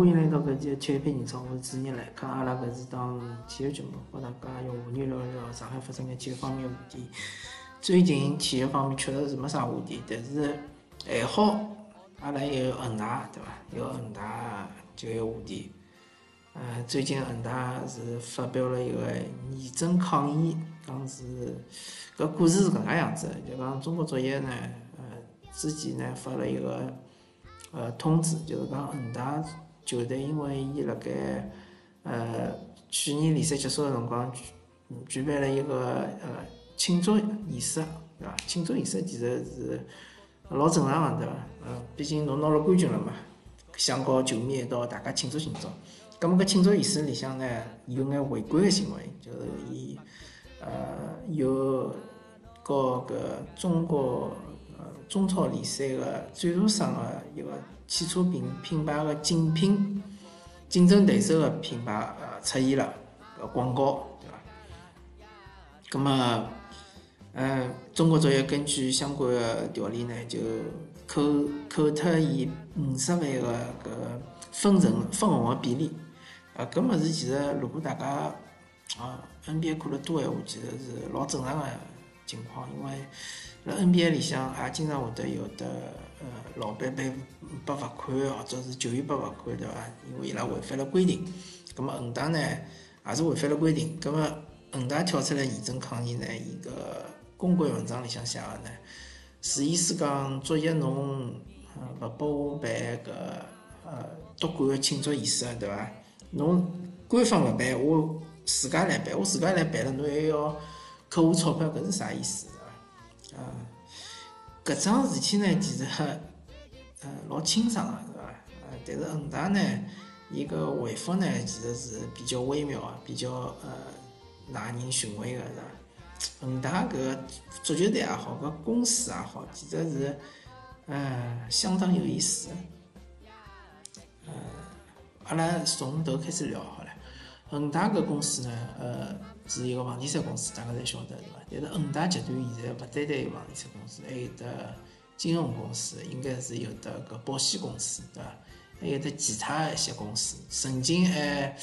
欢迎来到搿期体育配人操，我是主持人来讲，阿拉搿是档体育节目，和大家用妇女聊聊上海发生的体育方面话题。最近体育方面确实是没啥话题，但是还好，阿拉有恒大，对伐？有恒大就有话题。呃，最近恒大是发表了一个严正抗议，讲是搿故事是搿能介样子，就讲中国足协呢，呃，之前呢发了一个呃通知，就是讲恒大球队因为伊辣盖呃去年联赛结束个辰光举举办了一个呃庆祝仪式，对伐？庆祝仪式其实是老正常个，对伐？嗯，毕竟侬拿了冠军了嘛，想搞球迷一道大家庆祝庆祝。咁么搿庆祝仪式里向呢，有眼违规个行为，就是伊呃有告搿中国呃中超联赛个赞助商个一个汽车品品牌个竞品竞争对手个品牌呃出现了搿广告，对伐？咁么呃中国足协根据相关个条例呢，就扣扣脱伊五十万个搿分成分红个比例。啊，搿物事其实如果大家啊 NBA 看得多闲话，其实是老正常个情况，因为辣 NBA 里向也经常会得有的呃老板被被罚款，或者是球员被罚款，对伐？因为伊拉违反了规定。葛末恒大呢也是违反了规定。葛末恒大跳出来严正抗议呢，伊个公关文章里向写个呢，是意思讲作业侬呃勿拨我办搿呃夺冠个庆祝仪式，对伐？侬官方勿办，我自家来办，我自家来办了，侬还要扣我钞票，搿是啥意思啊？啊，搿桩事体呢，其实呃老清爽个，是伐？呃，但是恒大呢，伊个回复呢，其实是比较微妙个，比较呃耐人寻味个，是伐？恒大搿足球队也好，搿公司也好，其实是呃相当有意思。呃阿拉从头开始聊好了。恒大搿公司呢，呃，是一个房地产公司，大家侪晓得对伐？但是恒大集团现在勿单单有房地产公司，还有得金融公司，应该是有得搿保险公司对伐？还有得其他一些公司，曾经还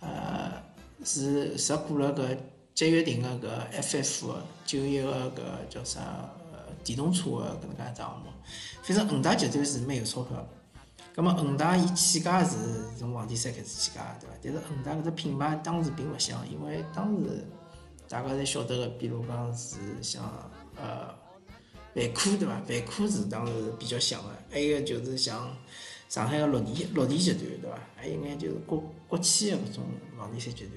呃是入股了搿吉悦庭个搿 FF 九一个搿叫啥呃电动车个搿能介项目。反正恒大集团是蛮有钞票。咁么恒大伊起家是从房地产开始起家，对伐？但是恒大搿只品牌当时并勿响，因为当时大家侪晓得个，比如讲是像呃万科，对伐？万科是当时比较响个，还有就是像上海个绿地绿地集团，对伐？还有眼就是国国企个搿种房地产集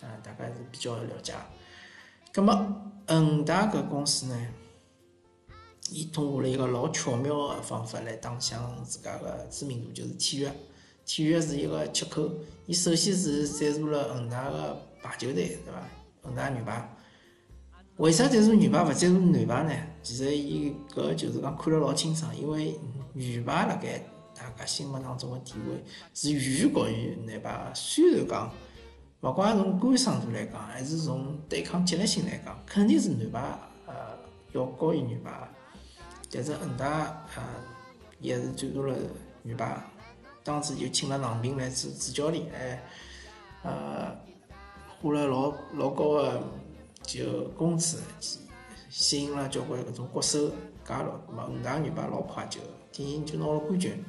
团，啊，大概是比较了解。咁么恒大搿公司呢？伊通过了一个老巧妙个方法来打响自家个知名度，就是体育。体育是一个切口，伊首先是赞助了恒大个排球队，对伐？恒大女排。为啥赞助女排勿赞助男排呢？其实伊搿就是讲看了老清爽，因为女排辣盖大家心目当中个地位是远远高于男排个。虽然讲，勿管从观赏度来讲，还是从对抗激烈性来讲，肯定是男排呃要高于女排。但是恒大啊，也是赞助了女排，当时就请了郎平来做主教练，还呃花了老老高的就工资，吸引了交关搿种国手加入。么恒大女排老快就第一就拿了冠军。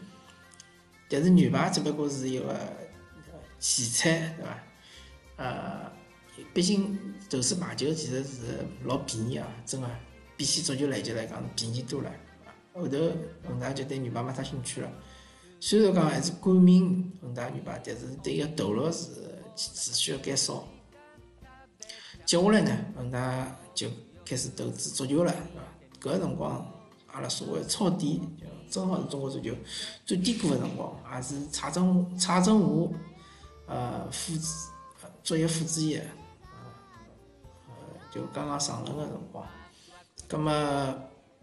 但是女排只不过是一个奇才，对伐？呃，毕竟投资排球其实是老便宜啊，真个。比起足球、篮球来讲，便宜多了。后头恒大就对女排没啥兴趣了。虽然讲还是冠名恒大女排，但是对个投入是持续个减少。接下来呢，恒大就开始投资足球了，搿个辰光，阿拉所谓抄底，正好是中国足球最低谷个辰光，也是蔡振蔡振华呃副主足协副主席呃就刚刚上任个辰光。咁么，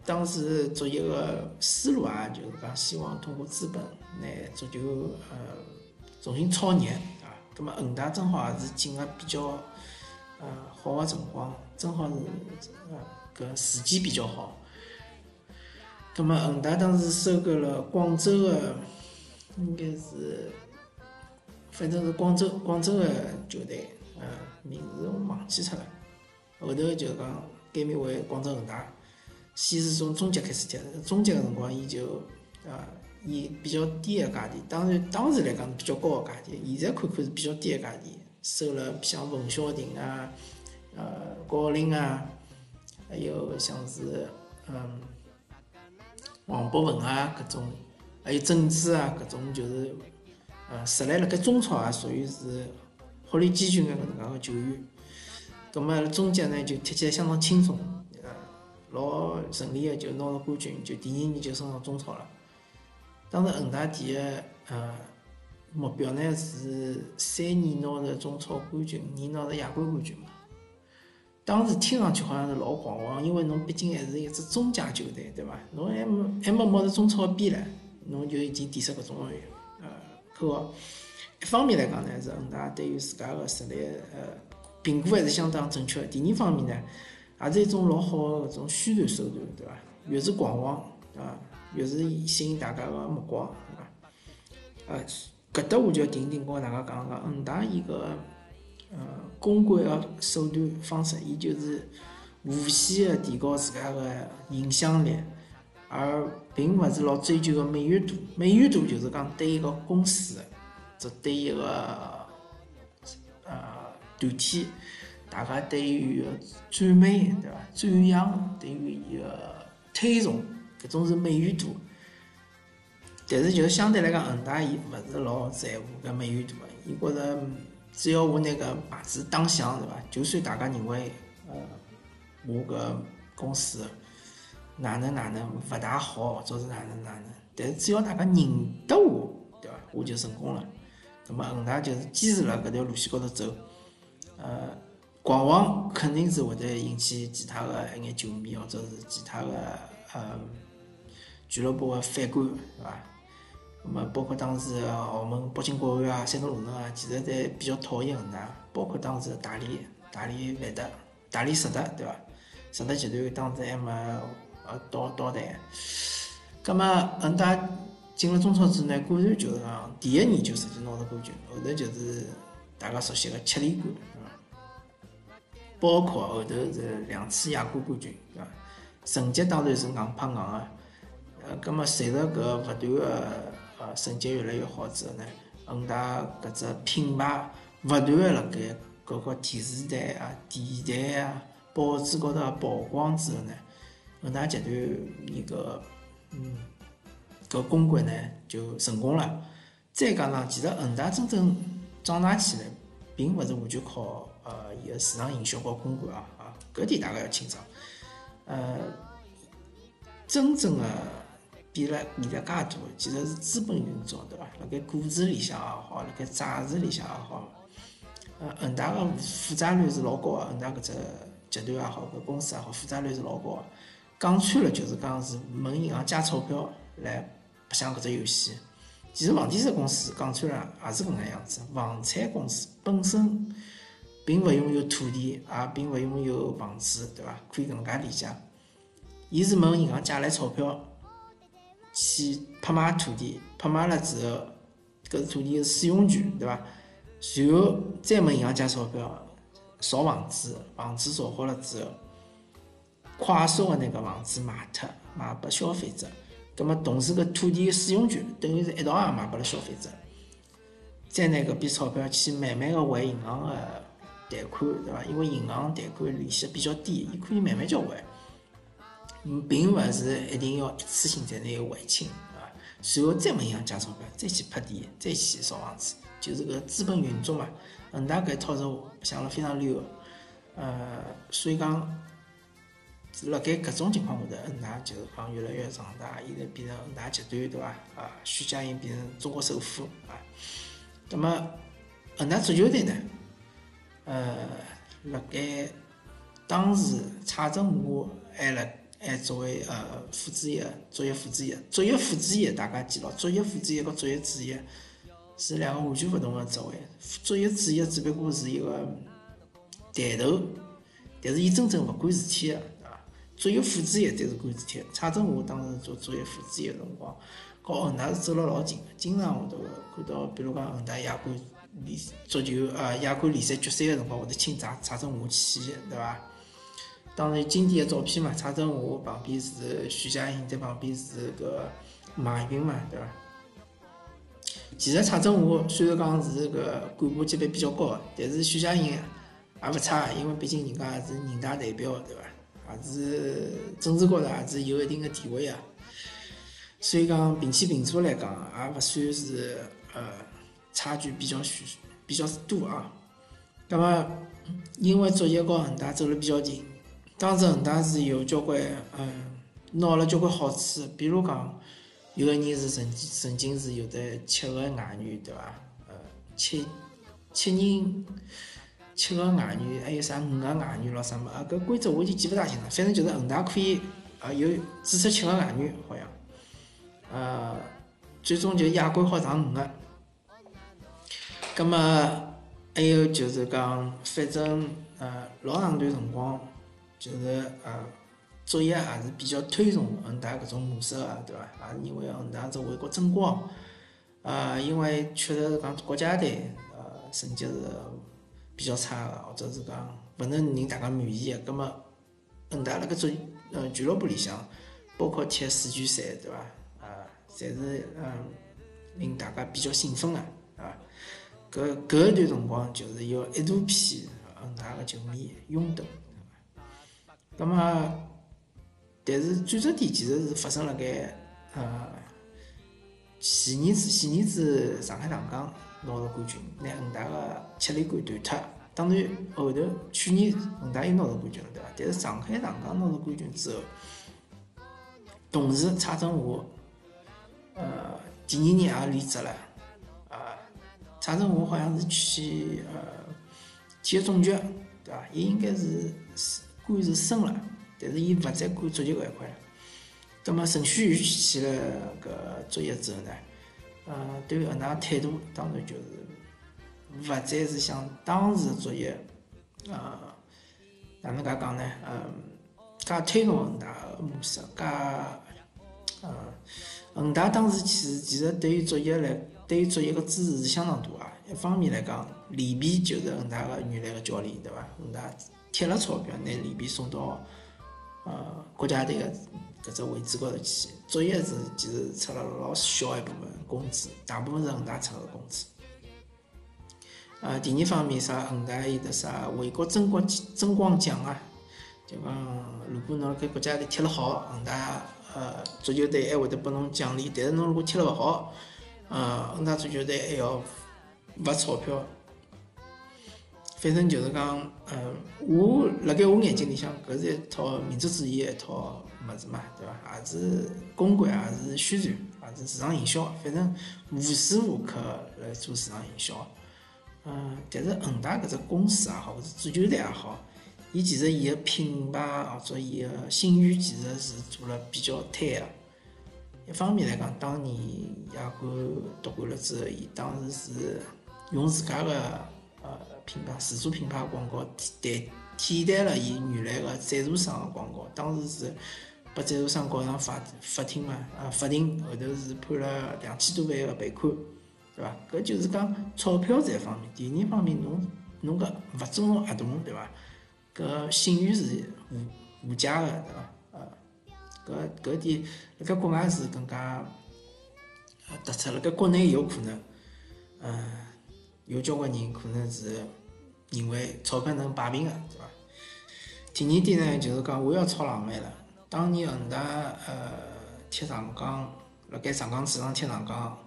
当时足协个思路啊，就是讲希望通过资本拿足球呃重新炒热啊。咁么恒大正好也是进个比较呃好个辰光，正好是呃搿时机比较好。咁么恒大当时收购了广州个，应该是反正是广州广州个球队，呃，名字我忘记脱了。后头就讲改名为广州恒大。先是从中甲开始踢，中甲个辰光伊就啊以比较低个价钿，当然当时来讲是比较高个价钿，现在看看是比较低个价钿，收了像冯潇霆啊、呃高林啊，还有像是嗯王博文啊搿种，还有郑智啊搿种就是呃实力辣盖中超也属于是火力几军个搿能介个球员，葛末中甲呢就踢起来相当轻松。呃老顺利个就拿了冠军，就第二年就升上中超了。当时恒大第个呃目标呢是三年拿着中超冠军，五年拿着亚冠冠军嘛。当时听上去好像是老狂妄，因为侬毕竟还是一支中甲球队，对伐？侬还没还没摸着中超边唻，侬就已经提出搿种呃口号。一方面来讲呢，是恒大对于自家个实力呃评估还是相当正确。第二方面呢。也是一种老好个搿种宣传手段，对伐？越是狂妄，啊，越是吸引大家个目光，对伐？呃，搿搭我就要停停，跟大家讲讲恒大伊个呃公关个手段方式，伊就是无限个提高自家个影响力，而并勿是老追求个美誉度。美誉度就是讲对一个公司，只对一个团体。大家对于赞美，对伐？赞扬，对于伊个推崇，搿种是美誉度。但是，就是相对来讲，恒大伊勿是老在乎搿美誉度个，伊觉着只要我拿搿牌子打响，对伐？就算大家认为，呃，我搿公司哪能哪能勿大好，或者是哪能哪能，但是只要大家认得我，对伐？我就成功了。葛末恒大就是坚持辣搿条路线高头走，呃。狂妄肯定是会得引起其他的一眼球迷或者是其他的呃俱乐部的反感，对伐？那么包括当时澳门北京国安啊、山东鲁能啊，其实侪比较讨厌恒大，包括当时大连、大连万达、大连实德，对伐？实德集团当时还没呃倒倒台。葛么恒大进了中超之后呢，果然就是讲第一年就直接拿到冠军，后头就是大家熟悉的七连冠。包括后头是两次亚冠冠军，对伐？成绩当然是硬碰硬个，呃，葛末随着搿勿断个呃成绩越来越好之后呢，恒大搿只品牌勿断个辣盖各个电视台啊、电台啊、报纸高头曝光之后呢，恒大集团伊个嗯搿公关呢就成功了。再加上，其实恒大真正长大起来，并勿是完全靠。呃，伊个市场营销和公关啊，啊，搿点大家要清爽。呃，真正的变了变了介多，其实是资本运作，对伐？辣盖股市里向也好，辣盖债市里向也好，呃，恒大个负债率是老高个，恒大搿只集团也好，搿公司也好，负债率是老高个。讲穿了就是讲是问银行借钞票来白相搿只游戏。其实房地产公司讲穿了也是搿能样子，房产公司本身。并勿拥有土地，也并勿拥有房子，对伐？可以搿能介理解。伊是问银行借来钞票，去拍卖土地，拍卖了之后，搿土地个使用权，对伐？随后再问银行借钞票，造房子，房子造好了之后，快速个拿搿房子卖脱，卖拨消费者。葛末同时搿土地个使用权，等于是一道也卖拨了消费者。再拿搿笔钞票去慢慢个还银行个。贷款对伐？因为银行贷款利息比较低，伊可以慢慢交还，并勿是一定要一次性才能还清，对伐？随后再问银行借钞票，再去拍地，再去造房子，就是个资本运作嘛。恒大搿套是想了非常溜，呃，所以讲，辣盖搿种情况下头，恒大就是讲越来越壮大，现在变成恒大集团，对伐？啊，徐家印变成中国首富啊。那么恒大足球队呢？呃，辣盖当时蔡振华还辣还作为呃副主席、作业副主席、作业副主席，大家记牢，作业副主席和作业主席是两个完全勿同的职位。作业主席只不过是一个带头，但是伊真正勿管事体的，对伐？作业副主席才是管事体。蔡振华当时做作业副主席的辰光，和恒大是走了老近的，经常会得看到，比如讲恒大亚冠联足球呃亚冠联赛决赛个辰光会得请蔡蔡振华去，对伐？当然经典个照片嘛，蔡振华旁边是徐佳莹，在旁边是搿马云嘛，对伐？其实蔡振华虽然讲是搿干部级别比较高，但是徐佳莹也勿差，因为毕竟人家也是人大代表，对伐？也是政治高头也是有一定的地位啊。所以讲平起平坐来讲，也勿算是呃差距比较悬比较多啊。那么因为作业和恒大走了比较近，当时恒大是有交关嗯拿了交关好处，比如讲有个人是曾曾经是有的七个外援对伐？呃七七人七个外援，还有啥五个外援咯啥么？啊搿规则我已经记勿大清了，反正就是恒大可以啊有至少七个外援好像。呃，最终就亚冠好上五个，葛末还有就是讲，反正呃老长段辰光，就是呃作业还是比较推崇恒大搿种模式个，对伐？也是因为恒大是为国争光，呃，因为确实是讲国家队呃成绩是比较差个，或者是讲勿能令大家满意个，葛末恒大辣搿种呃俱乐部里向，包括踢世俱赛，对伐？侪是嗯，令大家比较兴奋个，啊，搿搿一段辰光就是有一大批恒大个球迷拥趸，那么，但是转折点其实是发生辣盖呃前年子前年子上海上港拿了冠军，拿恒大个七连冠断脱。当然后头去年恒大又拿了冠军了，对伐？但是上海上港拿了冠军之后，同时蔡振华。呃，第二年也离职了，啊，蔡振华好像是去呃体育总局，对伐？伊应该是官是升了，但是伊勿再管足球搿一块了。葛末陈戌源去了搿足协之后呢，呃，对于恒大态度当然就是勿再是像当时足协，呃，哪能介讲呢？嗯，介推崇恒大模式，介，呃。恒大当时其实其实对于足协来，对于足协个支持是相当大啊。一方面来讲，里皮就是恒大个原来个教练，对伐？恒大贴了钞票，拿里皮送到呃国家队个搿只位置高头去。足协是其实出了老小一部分工资，大部分是恒大出个工资。呃，第二方面啥，恒大有得啥为国争光争光奖啊？就讲如果侬搿国家队踢了好，恒大。呃，足球队还会得拨侬奖励，但是侬如果踢了勿好，呃，恒大足球队还要罚钞票。反正就是讲，嗯，我辣盖我眼睛里向，搿是一套民族主义一套物事嘛，对伐？也是公关，也是宣传，也是市场营销，反正无时无刻辣做市场营销。嗯，但是恒大搿只公司也好，或者足球队也好。伊其实伊个品牌或者伊个信誉其实是做了比较推个。一方面来讲，当年亚冠夺冠了之后，伊当时是用自家个呃品牌自主品牌广告替代替代了伊原来个赞助商个广告。当时是把赞助商告上法法庭嘛，啊法庭后头是判了两千多万个赔款，对伐？搿就是讲钞票这一方面。第二方面，侬侬个勿尊重合同，对伐？搿信誉是无无价个，对伐？呃，搿搿点辣盖国外是更加突出，辣盖国内有可能，嗯，有交关人可能是认为钞票能摆平个，对伐？第二点呢，就是讲我要炒冷饭了。当年恒大呃踢上港，辣盖上港主场踢上港，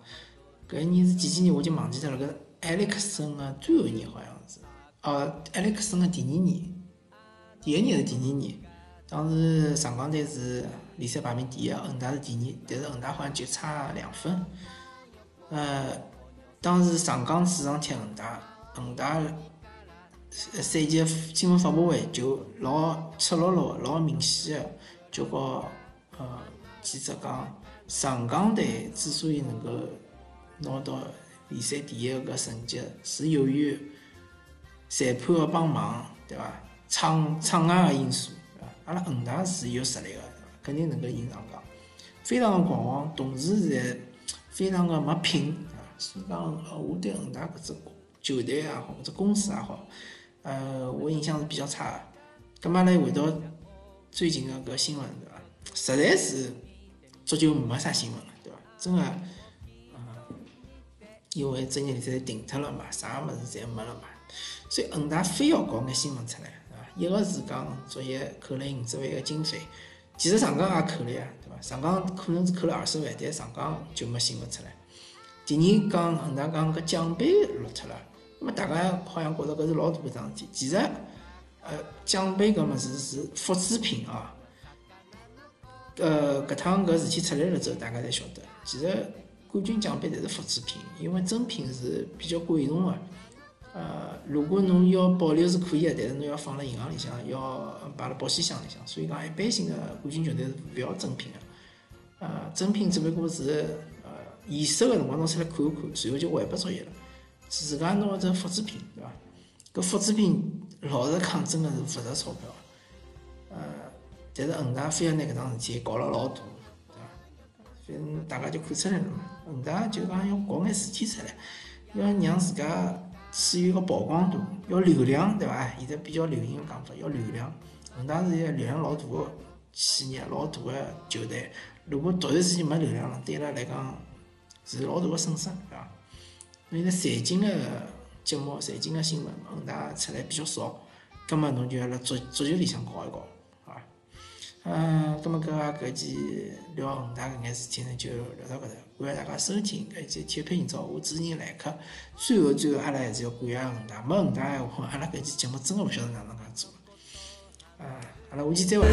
搿一年是几几年？我已经忘记脱了。搿埃里克森个最后一年好像是，哦，埃里克森个第二年。第一年是第二年，当时上港队是联赛排名第一，恒大是第二，但是恒大好像就差两分。呃，当时上港主场踢恒大，恒大赛季新闻发布会就老赤裸裸、老明显的就告呃记者讲，上港队之所以能够拿到联赛第一个成绩，是由于裁判的帮忙，对伐？场场外个因素，对伐？阿拉恒大是有实力个，肯定能够赢上港，非常个狂妄，同时在非常个没品，啊。所以讲，呃，我对恒大搿只球队也好，或者公司也好，呃，我印象是比较差个。咁么来回到最近个搿新闻，对伐？实在是足球没啥新闻了，对伐？真个，因为职业联赛停脱了嘛，啥物事侪没了嘛，所以恒大非要搞眼新闻出来，一个是讲足协扣了五十万个经费，其实上港也扣了呀，对伐？上港可能是扣了二十万，但上港就没新闻出来。第二讲恒大讲搿奖杯落脱了，那么大家好像觉着搿是老大个桩事体，其实。呃，奖杯搿物事是复制品啊。呃，搿趟搿事体出来了之后，大家才晓得，其实冠军奖杯侪是复制品，因为真品是比较贵重的。呃，如果侬要保留是可以的，但是侬要放辣银行里向，要摆辣保险箱里向，所以讲一般性的冠军球队是勿要真品的。呃，真品只不过是呃验收个辰光侬出来看一看，随后就还拨作业了。自家拿只复制品，对伐？搿复制品。老实讲，真个是勿值钞票，呃，但是恒大非要拿搿桩事体搞了老大，对伐？反正大家就看出来了嘛。恒大就讲要搞眼事体出来，要让自家处于一个曝光度，要流量，对伐？现在比较流行个讲法，要流量。恒大是一个流量老大个企业，老大个球队。如果突然之间没流量了，对伊拉来讲是老大个损失，对伐？因为财经个。节目财经个新闻，恒大出来比较少，葛末侬就要辣足足球里向搞一搞，好伐？嗯，葛末搿个搿期聊恒大搿眼事体呢，就聊到搿头，为了大家收听搿一期铁皮营造，我主持人来客。最后最后，阿拉还是要感谢恒大，没恒大闲话，阿拉搿期节目真个勿晓得哪能介做。啊，阿拉下期再会。